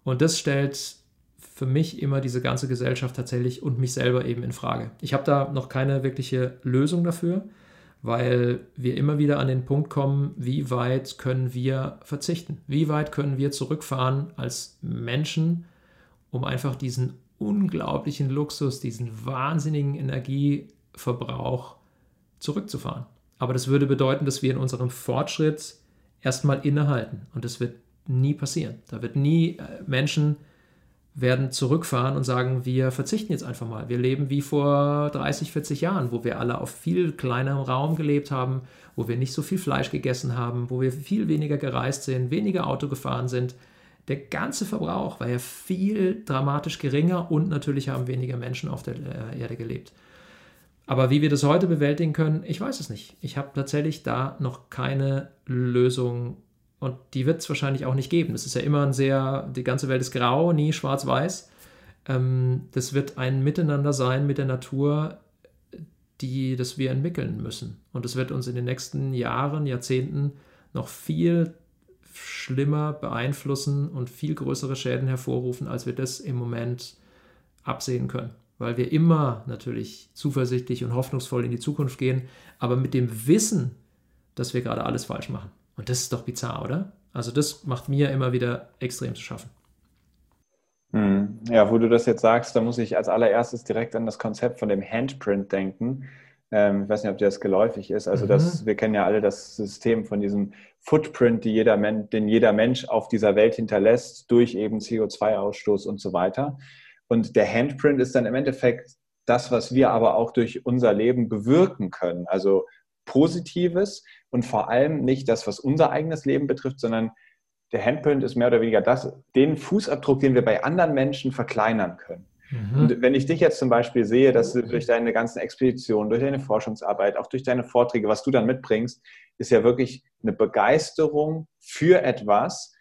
Und das stellt für mich immer diese ganze Gesellschaft tatsächlich und mich selber eben in Frage. Ich habe da noch keine wirkliche Lösung dafür, weil wir immer wieder an den Punkt kommen, wie weit können wir verzichten? Wie weit können wir zurückfahren als Menschen, um einfach diesen unglaublichen Luxus, diesen wahnsinnigen Energieverbrauch zurückzufahren. Aber das würde bedeuten, dass wir in unserem Fortschritt erstmal innehalten. Und das wird nie passieren. Da wird nie äh, Menschen werden zurückfahren und sagen, wir verzichten jetzt einfach mal. Wir leben wie vor 30, 40 Jahren, wo wir alle auf viel kleinerem Raum gelebt haben, wo wir nicht so viel Fleisch gegessen haben, wo wir viel weniger gereist sind, weniger Auto gefahren sind, der ganze Verbrauch war ja viel dramatisch geringer und natürlich haben weniger Menschen auf der äh, Erde gelebt. Aber wie wir das heute bewältigen können, ich weiß es nicht. Ich habe tatsächlich da noch keine Lösung und die wird es wahrscheinlich auch nicht geben. Es ist ja immer ein sehr, die ganze Welt ist grau, nie schwarz-weiß. Ähm, das wird ein Miteinander sein mit der Natur, die, das wir entwickeln müssen. Und es wird uns in den nächsten Jahren, Jahrzehnten noch viel schlimmer beeinflussen und viel größere Schäden hervorrufen, als wir das im Moment absehen können. Weil wir immer natürlich zuversichtlich und hoffnungsvoll in die Zukunft gehen, aber mit dem Wissen, dass wir gerade alles falsch machen. Und das ist doch bizarr, oder? Also das macht mir immer wieder extrem zu schaffen. Hm. Ja, wo du das jetzt sagst, da muss ich als allererstes direkt an das Konzept von dem Handprint denken. Ähm, ich weiß nicht, ob dir das geläufig ist. Also das, mhm. wir kennen ja alle das System von diesem Footprint, die jeder den jeder Mensch auf dieser Welt hinterlässt, durch eben CO2-Ausstoß und so weiter. Und der Handprint ist dann im Endeffekt das, was wir aber auch durch unser Leben bewirken können. Also Positives und vor allem nicht das, was unser eigenes Leben betrifft, sondern der Handprint ist mehr oder weniger das, den Fußabdruck, den wir bei anderen Menschen verkleinern können. Mhm. Und wenn ich dich jetzt zum Beispiel sehe, dass du durch deine ganzen Expeditionen, durch deine Forschungsarbeit, auch durch deine Vorträge, was du dann mitbringst, ist ja wirklich eine Begeisterung für etwas.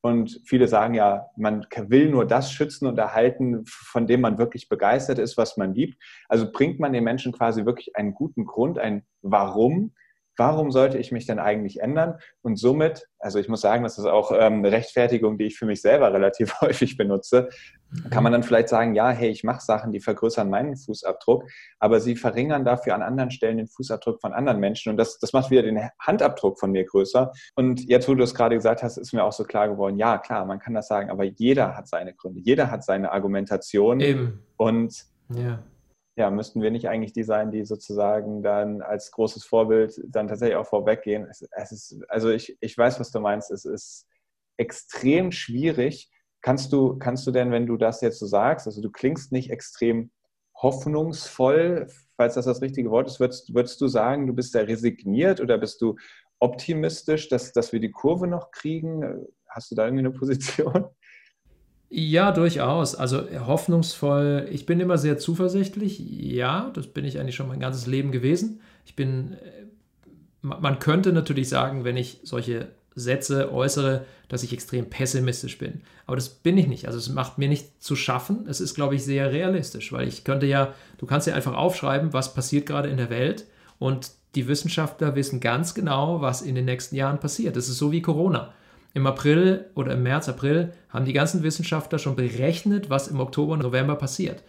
Und viele sagen ja, man will nur das schützen und erhalten, von dem man wirklich begeistert ist, was man liebt. Also bringt man den Menschen quasi wirklich einen guten Grund, ein Warum, warum sollte ich mich denn eigentlich ändern? Und somit, also ich muss sagen, das ist auch ähm, eine Rechtfertigung, die ich für mich selber relativ häufig benutze, kann man dann vielleicht sagen, ja, hey, ich mache Sachen, die vergrößern meinen Fußabdruck, aber sie verringern dafür an anderen Stellen den Fußabdruck von anderen Menschen und das, das macht wieder den Handabdruck von mir größer. Und jetzt, wo du es gerade gesagt hast, ist mir auch so klar geworden, ja, klar, man kann das sagen, aber jeder hat seine Gründe, jeder hat seine Argumentation Eben. und ja ja, müssten wir nicht eigentlich die sein, die sozusagen dann als großes Vorbild dann tatsächlich auch vorweggehen? Es, es ist, also ich, ich weiß, was du meinst. Es ist extrem schwierig. Kannst du, kannst du denn, wenn du das jetzt so sagst, also du klingst nicht extrem hoffnungsvoll, falls das das richtige Wort ist, würdest, würdest du sagen, du bist da resigniert oder bist du optimistisch, dass, dass wir die Kurve noch kriegen? Hast du da irgendwie eine Position? Ja, durchaus. Also hoffnungsvoll. Ich bin immer sehr zuversichtlich. Ja, das bin ich eigentlich schon mein ganzes Leben gewesen. Ich bin, äh, man könnte natürlich sagen, wenn ich solche Sätze äußere, dass ich extrem pessimistisch bin. Aber das bin ich nicht. Also es macht mir nicht zu schaffen. Es ist, glaube ich, sehr realistisch, weil ich könnte ja, du kannst ja einfach aufschreiben, was passiert gerade in der Welt und die Wissenschaftler wissen ganz genau, was in den nächsten Jahren passiert. Das ist so wie Corona. Im April oder im März, April haben die ganzen Wissenschaftler schon berechnet, was im Oktober und November passiert.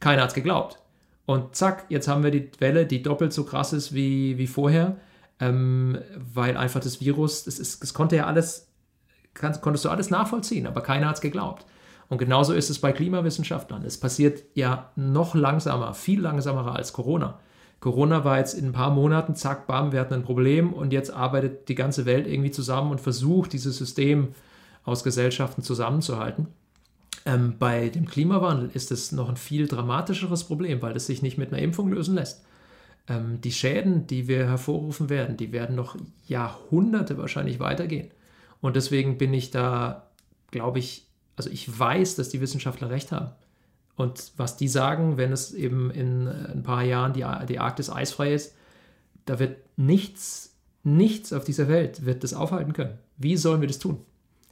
Keiner hat es geglaubt. Und zack, jetzt haben wir die Welle, die doppelt so krass ist wie, wie vorher, ähm, weil einfach das Virus, das, ist, das konnte ja alles, kann, konntest du alles nachvollziehen, aber keiner hat es geglaubt. Und genauso ist es bei Klimawissenschaftlern. Es passiert ja noch langsamer, viel langsamer als Corona. Corona war jetzt in ein paar Monaten, zack, bam, wir hatten ein Problem und jetzt arbeitet die ganze Welt irgendwie zusammen und versucht, dieses System aus Gesellschaften zusammenzuhalten. Ähm, bei dem Klimawandel ist es noch ein viel dramatischeres Problem, weil es sich nicht mit einer Impfung lösen lässt. Ähm, die Schäden, die wir hervorrufen werden, die werden noch Jahrhunderte wahrscheinlich weitergehen. Und deswegen bin ich da, glaube ich, also ich weiß, dass die Wissenschaftler recht haben. Und was die sagen, wenn es eben in äh, ein paar Jahren die, die Arktis eisfrei ist, da wird nichts, nichts auf dieser Welt wird das aufhalten können. Wie sollen wir das tun?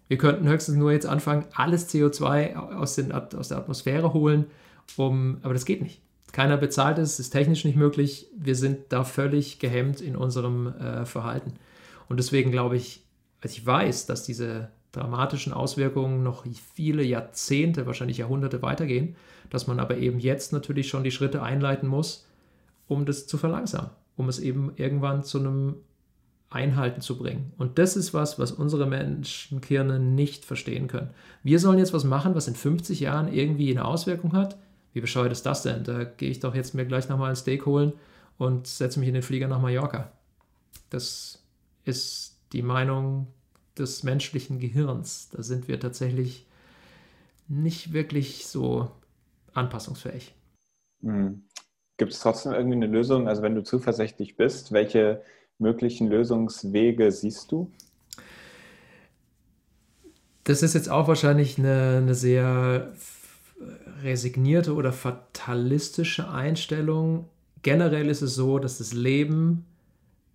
Wir könnten höchstens nur jetzt anfangen, alles CO2 aus, den, aus der Atmosphäre holen, um, aber das geht nicht. Keiner bezahlt es, ist technisch nicht möglich. Wir sind da völlig gehemmt in unserem äh, Verhalten. Und deswegen glaube ich, also ich weiß, dass diese dramatischen Auswirkungen noch viele Jahrzehnte, wahrscheinlich Jahrhunderte weitergehen, dass man aber eben jetzt natürlich schon die Schritte einleiten muss, um das zu verlangsamen, um es eben irgendwann zu einem Einhalten zu bringen. Und das ist was, was unsere Menschenkirne nicht verstehen können. Wir sollen jetzt was machen, was in 50 Jahren irgendwie eine Auswirkung hat. Wie bescheuert ist das denn? Da gehe ich doch jetzt mir gleich nochmal ein Steak holen und setze mich in den Flieger nach Mallorca. Das ist die Meinung des menschlichen Gehirns. Da sind wir tatsächlich nicht wirklich so anpassungsfähig. Hm. Gibt es trotzdem irgendwie eine Lösung? Also wenn du zuversichtlich bist, welche möglichen Lösungswege siehst du? Das ist jetzt auch wahrscheinlich eine, eine sehr resignierte oder fatalistische Einstellung. Generell ist es so, dass das Leben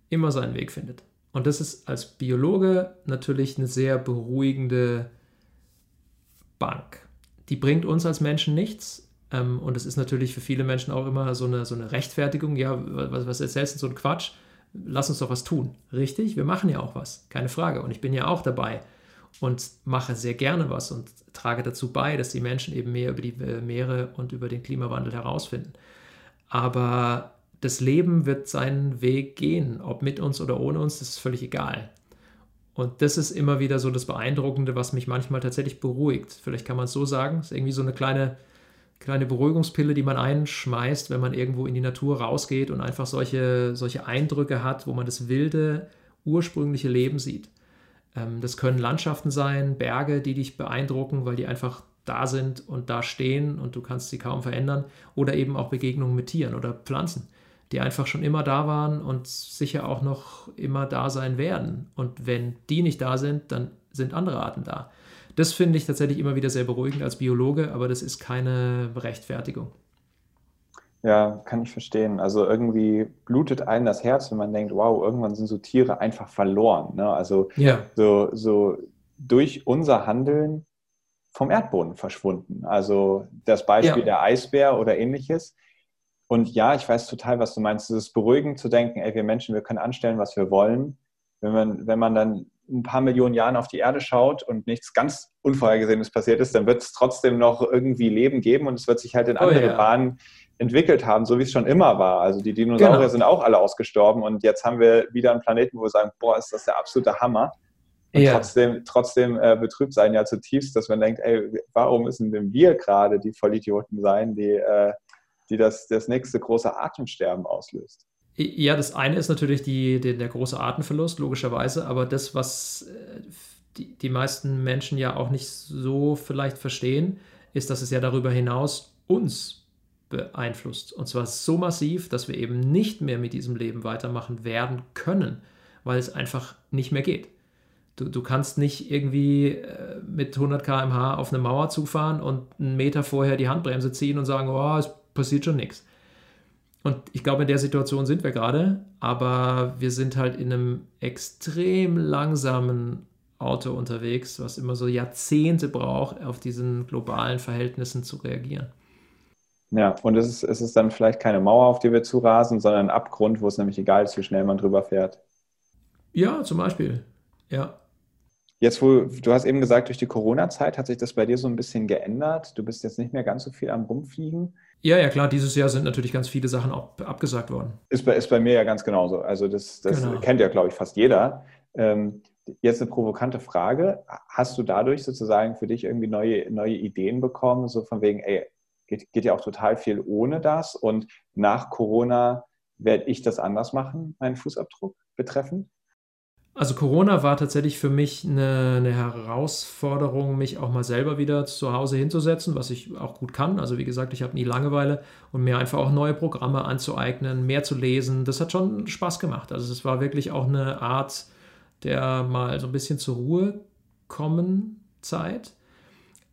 immer seinen Weg findet. Und das ist als Biologe natürlich eine sehr beruhigende Bank. Die bringt uns als Menschen nichts. Ähm, und es ist natürlich für viele Menschen auch immer so eine, so eine Rechtfertigung. Ja, was, was erzählst du so ein Quatsch? lass uns doch was tun. Richtig, wir machen ja auch was, keine Frage. Und ich bin ja auch dabei und mache sehr gerne was und trage dazu bei, dass die Menschen eben mehr über die äh, Meere und über den Klimawandel herausfinden. Aber das Leben wird seinen Weg gehen, ob mit uns oder ohne uns, das ist völlig egal. Und das ist immer wieder so das Beeindruckende, was mich manchmal tatsächlich beruhigt. Vielleicht kann man es so sagen. Es ist irgendwie so eine kleine, kleine Beruhigungspille, die man einschmeißt, wenn man irgendwo in die Natur rausgeht und einfach solche, solche Eindrücke hat, wo man das wilde, ursprüngliche Leben sieht. Ähm, das können Landschaften sein, Berge, die dich beeindrucken, weil die einfach da sind und da stehen und du kannst sie kaum verändern. Oder eben auch Begegnungen mit Tieren oder Pflanzen die einfach schon immer da waren und sicher auch noch immer da sein werden. Und wenn die nicht da sind, dann sind andere Arten da. Das finde ich tatsächlich immer wieder sehr beruhigend als Biologe, aber das ist keine Rechtfertigung. Ja, kann ich verstehen. Also irgendwie blutet einem das Herz, wenn man denkt, wow, irgendwann sind so Tiere einfach verloren. Ne? Also ja. so, so durch unser Handeln vom Erdboden verschwunden. Also das Beispiel ja. der Eisbär oder ähnliches und ja, ich weiß total, was du meinst. Es ist beruhigend zu denken, ey, wir Menschen, wir können anstellen, was wir wollen. Wenn man, wenn man dann ein paar Millionen Jahren auf die Erde schaut und nichts ganz Unvorhergesehenes passiert ist, dann wird es trotzdem noch irgendwie Leben geben und es wird sich halt in oh andere oh, ja. Bahnen entwickelt haben, so wie es schon immer war. Also die Dinosaurier genau. sind auch alle ausgestorben und jetzt haben wir wieder einen Planeten, wo wir sagen, boah, ist das der absolute Hammer. Und ja. trotzdem, trotzdem äh, betrübt sein ja zutiefst, dass man denkt, ey, warum müssen denn wir gerade die Vollidioten sein, die äh, die das, das nächste große Atemsterben auslöst. Ja, das eine ist natürlich die, die, der große Atemverlust, logischerweise, aber das, was äh, die, die meisten Menschen ja auch nicht so vielleicht verstehen, ist, dass es ja darüber hinaus uns beeinflusst. Und zwar so massiv, dass wir eben nicht mehr mit diesem Leben weitermachen werden können, weil es einfach nicht mehr geht. Du, du kannst nicht irgendwie äh, mit 100 km/h auf eine Mauer zufahren und einen Meter vorher die Handbremse ziehen und sagen, oh, es passiert schon nichts. Und ich glaube, in der Situation sind wir gerade, aber wir sind halt in einem extrem langsamen Auto unterwegs, was immer so Jahrzehnte braucht, auf diesen globalen Verhältnissen zu reagieren. Ja, und es ist, es ist dann vielleicht keine Mauer, auf die wir zurasen, sondern ein Abgrund, wo es nämlich egal ist, wie schnell man drüber fährt. Ja, zum Beispiel. Ja. Jetzt, wo du hast eben gesagt, durch die Corona-Zeit hat sich das bei dir so ein bisschen geändert. Du bist jetzt nicht mehr ganz so viel am Rumfliegen. Ja, ja, klar, dieses Jahr sind natürlich ganz viele Sachen auch abgesagt worden. Ist bei, ist bei mir ja ganz genauso. Also das, das genau. kennt ja, glaube ich, fast jeder. Ähm, jetzt eine provokante Frage. Hast du dadurch sozusagen für dich irgendwie neue, neue Ideen bekommen, so von wegen, ey, geht, geht ja auch total viel ohne das und nach Corona werde ich das anders machen, meinen Fußabdruck betreffend? Also Corona war tatsächlich für mich eine, eine, Herausforderung, mich auch mal selber wieder zu Hause hinzusetzen, was ich auch gut kann. Also wie gesagt, ich habe nie Langeweile und mir einfach auch neue Programme anzueignen, mehr zu lesen. Das hat schon Spaß gemacht. Also es war wirklich auch eine Art der mal so ein bisschen zur Ruhe kommen Zeit.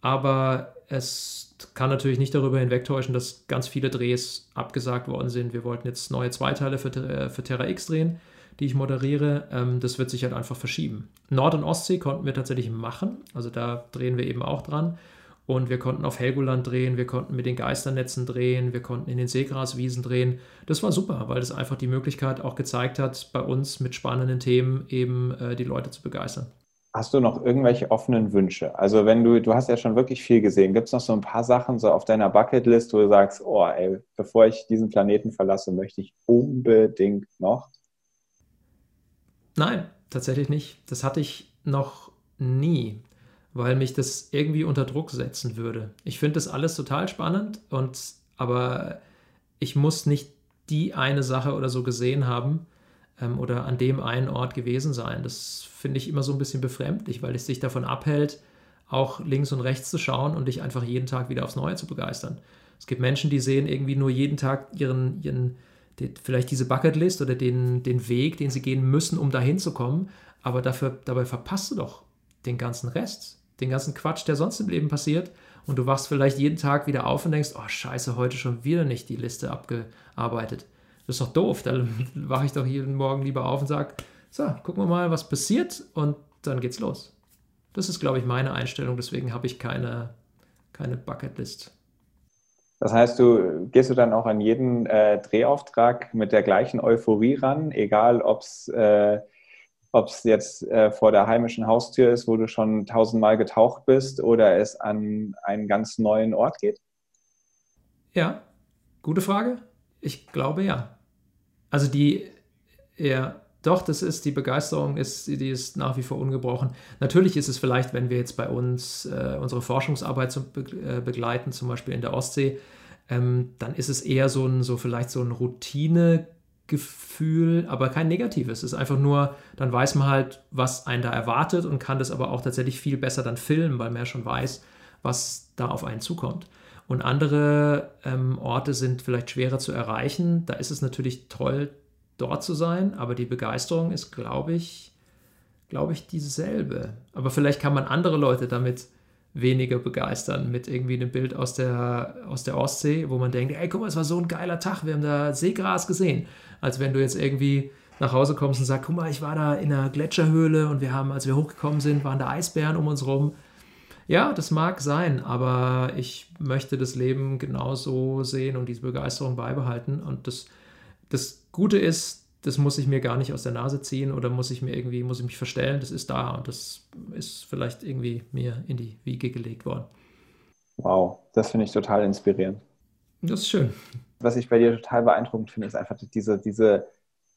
Aber es kann natürlich nicht darüber hinwegtäuschen, dass ganz viele Drehs abgesagt worden sind. Wir wollten jetzt neue Zweiteile für, für Terra X drehen die ich moderiere, ähm, das wird sich halt einfach verschieben. Nord- und Ostsee konnten wir tatsächlich machen, also da drehen wir eben auch dran. Und wir konnten auf Helgoland drehen, wir konnten mit den Geisternetzen drehen, wir konnten in den Seegraswiesen drehen. Das war super, weil das einfach die Möglichkeit auch gezeigt hat, bei uns mit spannenden Themen eben äh, die Leute zu begeistern. Hast du noch irgendwelche offenen Wünsche? Also wenn du, du hast ja schon wirklich viel gesehen, gibt es noch so ein paar Sachen so auf deiner Bucketlist, wo du sagst, oh ey, bevor ich diesen Planeten verlasse, möchte ich unbedingt noch? Nein, tatsächlich nicht. Das hatte ich noch nie, weil mich das irgendwie unter Druck setzen würde. Ich finde das alles total spannend und aber ich muss nicht die eine Sache oder so gesehen haben ähm, oder an dem einen Ort gewesen sein. Das finde ich immer so ein bisschen befremdlich, weil es sich davon abhält, auch links und rechts zu schauen und dich einfach jeden Tag wieder aufs Neue zu begeistern. Es gibt Menschen, die sehen irgendwie nur jeden Tag ihren, ihren die, vielleicht diese Bucketlist oder den, den Weg, den sie gehen müssen, um dahin zu kommen. Aber dafür, dabei verpasst du doch den ganzen Rest, den ganzen Quatsch, der sonst im Leben passiert. Und du wachst vielleicht jeden Tag wieder auf und denkst, oh scheiße, heute schon wieder nicht die Liste abgearbeitet. Das ist doch doof. Dann wache ich doch jeden Morgen lieber auf und sage, so, gucken wir mal, was passiert und dann geht's los. Das ist, glaube ich, meine Einstellung. Deswegen habe ich keine, keine Bucketlist. Das heißt, du gehst du dann auch an jeden äh, Drehauftrag mit der gleichen Euphorie ran, egal ob es äh, jetzt äh, vor der heimischen Haustür ist, wo du schon tausendmal getaucht bist, oder es an einen ganz neuen Ort geht? Ja, gute Frage. Ich glaube ja. Also die, ja, doch, das ist, die Begeisterung ist, die ist nach wie vor ungebrochen. Natürlich ist es vielleicht, wenn wir jetzt bei uns äh, unsere Forschungsarbeit zu, äh, begleiten, zum Beispiel in der Ostsee, ähm, dann ist es eher so ein, so vielleicht so ein Routinegefühl, aber kein negatives. Es ist einfach nur, dann weiß man halt, was einen da erwartet und kann das aber auch tatsächlich viel besser dann filmen, weil man ja schon weiß, was da auf einen zukommt. Und andere ähm, Orte sind vielleicht schwerer zu erreichen. Da ist es natürlich toll, dort zu sein, aber die Begeisterung ist, glaube ich, glaube ich, dieselbe. Aber vielleicht kann man andere Leute damit weniger begeistern mit irgendwie einem Bild aus der, aus der Ostsee, wo man denkt, ey, guck mal, es war so ein geiler Tag, wir haben da Seegras gesehen. Als wenn du jetzt irgendwie nach Hause kommst und sagst, guck mal, ich war da in einer Gletscherhöhle und wir haben, als wir hochgekommen sind, waren da Eisbären um uns rum. Ja, das mag sein, aber ich möchte das Leben genauso sehen und diese Begeisterung beibehalten. Und das, das Gute ist, das muss ich mir gar nicht aus der Nase ziehen oder muss ich mir irgendwie, muss ich mich verstellen, das ist da und das ist vielleicht irgendwie mir in die Wiege gelegt worden. Wow, das finde ich total inspirierend. Das ist schön. Was ich bei dir total beeindruckend finde, ist einfach diese, diese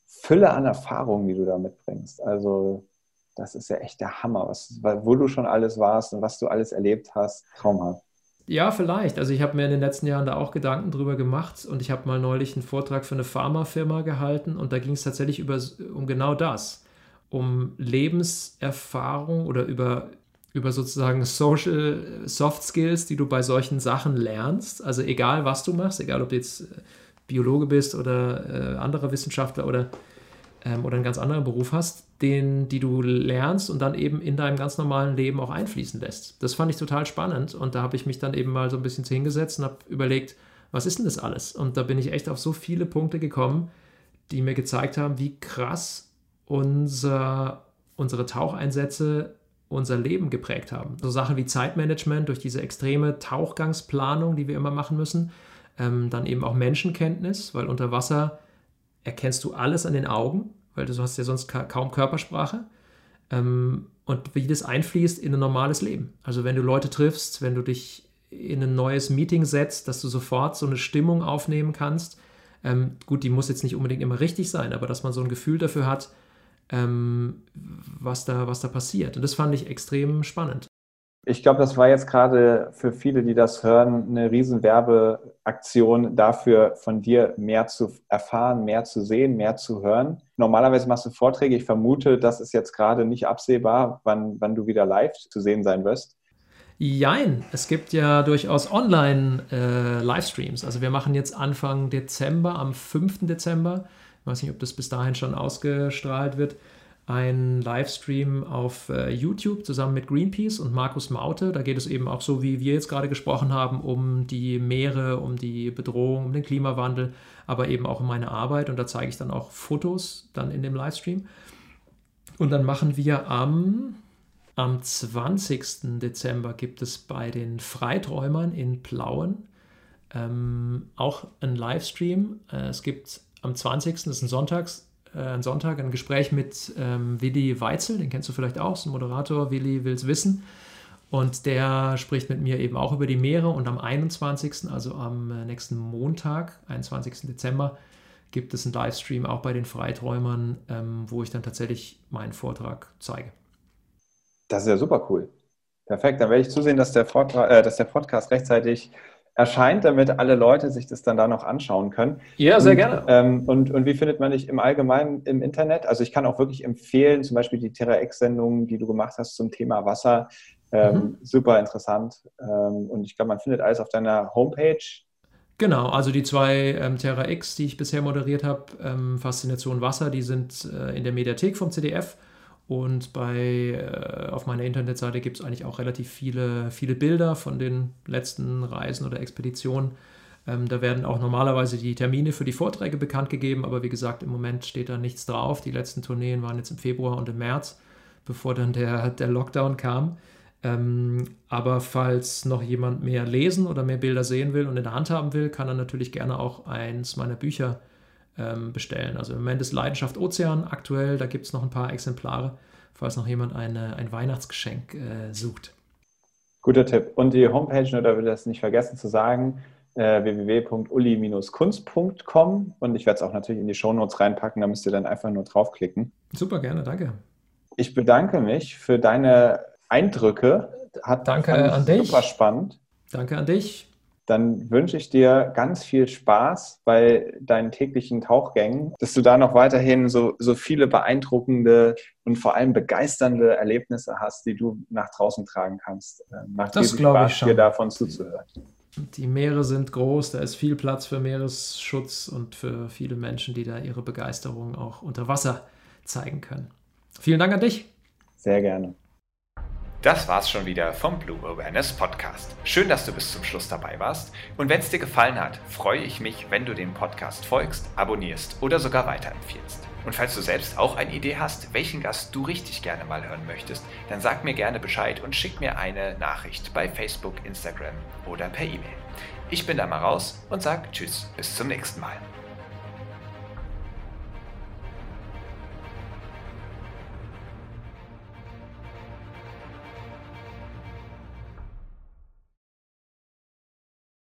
Fülle an Erfahrungen, die du da mitbringst. Also das ist ja echt der Hammer, was, wo du schon alles warst und was du alles erlebt hast. Traumhaft. Ja, vielleicht. Also ich habe mir in den letzten Jahren da auch Gedanken drüber gemacht und ich habe mal neulich einen Vortrag für eine Pharmafirma gehalten und da ging es tatsächlich über, um genau das, um Lebenserfahrung oder über, über sozusagen Social Soft Skills, die du bei solchen Sachen lernst. Also egal, was du machst, egal ob du jetzt Biologe bist oder äh, anderer Wissenschaftler oder ähm, oder einen ganz anderen Beruf hast, den, die du lernst und dann eben in deinem ganz normalen Leben auch einfließen lässt. Das fand ich total spannend und da habe ich mich dann eben mal so ein bisschen hingesetzt und habe überlegt, was ist denn das alles? Und da bin ich echt auf so viele Punkte gekommen, die mir gezeigt haben, wie krass unser, unsere Taucheinsätze unser Leben geprägt haben. So Sachen wie Zeitmanagement durch diese extreme Tauchgangsplanung, die wir immer machen müssen. Ähm, dann eben auch Menschenkenntnis, weil unter Wasser erkennst du alles an den Augen, weil du hast ja sonst ka kaum Körpersprache. Ähm, und wie das einfließt in ein normales Leben. Also wenn du Leute triffst, wenn du dich in ein neues Meeting setzt, dass du sofort so eine Stimmung aufnehmen kannst. Ähm, gut, die muss jetzt nicht unbedingt immer richtig sein, aber dass man so ein Gefühl dafür hat, ähm, was, da, was da passiert. Und das fand ich extrem spannend. Ich glaube, das war jetzt gerade für viele, die das hören, eine riesen Werbeaktion dafür, von dir mehr zu erfahren, mehr zu sehen, mehr zu hören. Normalerweise machst du Vorträge. Ich vermute, das ist jetzt gerade nicht absehbar, wann, wann du wieder live zu sehen sein wirst. Jein, es gibt ja durchaus Online-Livestreams. Äh, also wir machen jetzt Anfang Dezember, am 5. Dezember, ich weiß nicht, ob das bis dahin schon ausgestrahlt wird, ein Livestream auf äh, YouTube zusammen mit Greenpeace und Markus Maute. Da geht es eben auch so, wie wir jetzt gerade gesprochen haben, um die Meere, um die Bedrohung, um den Klimawandel, aber eben auch um meine Arbeit. Und da zeige ich dann auch Fotos dann in dem Livestream. Und dann machen wir am, am 20. Dezember gibt es bei den Freiträumern in Plauen ähm, auch einen Livestream. Äh, es gibt am 20. das ist ein Sonntags, äh, einen Sonntag ein Gespräch mit ähm, Willi Weitzel, den kennst du vielleicht auch, ist ein Moderator, Willi will es wissen. Und der spricht mit mir eben auch über die Meere. Und am 21., also am äh, nächsten Montag, 21. Dezember, gibt es einen Livestream auch bei den Freiträumern, ähm, wo ich dann tatsächlich meinen Vortrag zeige. Das ist ja super cool. Perfekt, dann werde ich zusehen, dass der, Vortrag, äh, dass der Podcast rechtzeitig erscheint, damit alle Leute sich das dann da noch anschauen können. Ja, sehr gerne. Und, ähm, und, und, wie findet man dich im Allgemeinen im Internet? Also ich kann auch wirklich empfehlen, zum Beispiel die Terra X-Sendung, die du gemacht hast zum Thema Wasser. Ähm, mhm. Super interessant. Ähm, und ich glaube, man findet alles auf deiner Homepage. Genau, also die zwei ähm, Terra X, die ich bisher moderiert habe, ähm, Faszination Wasser, die sind äh, in der Mediathek vom CDF. Und bei, äh, auf meiner Internetseite gibt es eigentlich auch relativ viele, viele Bilder von den letzten Reisen oder Expeditionen. Ähm, da werden auch normalerweise die Termine für die Vorträge bekannt gegeben, aber wie gesagt, im Moment steht da nichts drauf. Die letzten Tourneen waren jetzt im Februar und im März, bevor dann der, der Lockdown kam. Ähm, aber falls noch jemand mehr lesen oder mehr Bilder sehen will und in der Hand haben will, kann er natürlich gerne auch eins meiner Bücher ähm, bestellen. Also im Moment ist Leidenschaft Ozean aktuell, da gibt es noch ein paar Exemplare, falls noch jemand eine, ein Weihnachtsgeschenk äh, sucht. Guter Tipp. Und die Homepage, nur da will das nicht vergessen zu sagen, äh, www.uli-kunst.com und ich werde es auch natürlich in die Shownotes reinpacken, da müsst ihr dann einfach nur draufklicken. Super, gerne, danke. Ich bedanke mich für deine Eindrücke. Hat, danke an dich. Super spannend. Danke an dich. Dann wünsche ich dir ganz viel Spaß bei deinen täglichen Tauchgängen, dass du da noch weiterhin so, so viele beeindruckende und vor allem begeisternde Erlebnisse hast, die du nach draußen tragen kannst. Äh, macht das glaube ich schon. dir davon zuzuhören. Die Meere sind groß, da ist viel Platz für Meeresschutz und für viele Menschen, die da ihre Begeisterung auch unter Wasser zeigen können. Vielen Dank an dich. Sehr gerne. Das war's schon wieder vom Blue Awareness Podcast. Schön, dass du bis zum Schluss dabei warst. Und wenn es dir gefallen hat, freue ich mich, wenn du dem Podcast folgst, abonnierst oder sogar weiterempfiehlst. Und falls du selbst auch eine Idee hast, welchen Gast du richtig gerne mal hören möchtest, dann sag mir gerne Bescheid und schick mir eine Nachricht bei Facebook, Instagram oder per E-Mail. Ich bin da mal raus und sag Tschüss, bis zum nächsten Mal.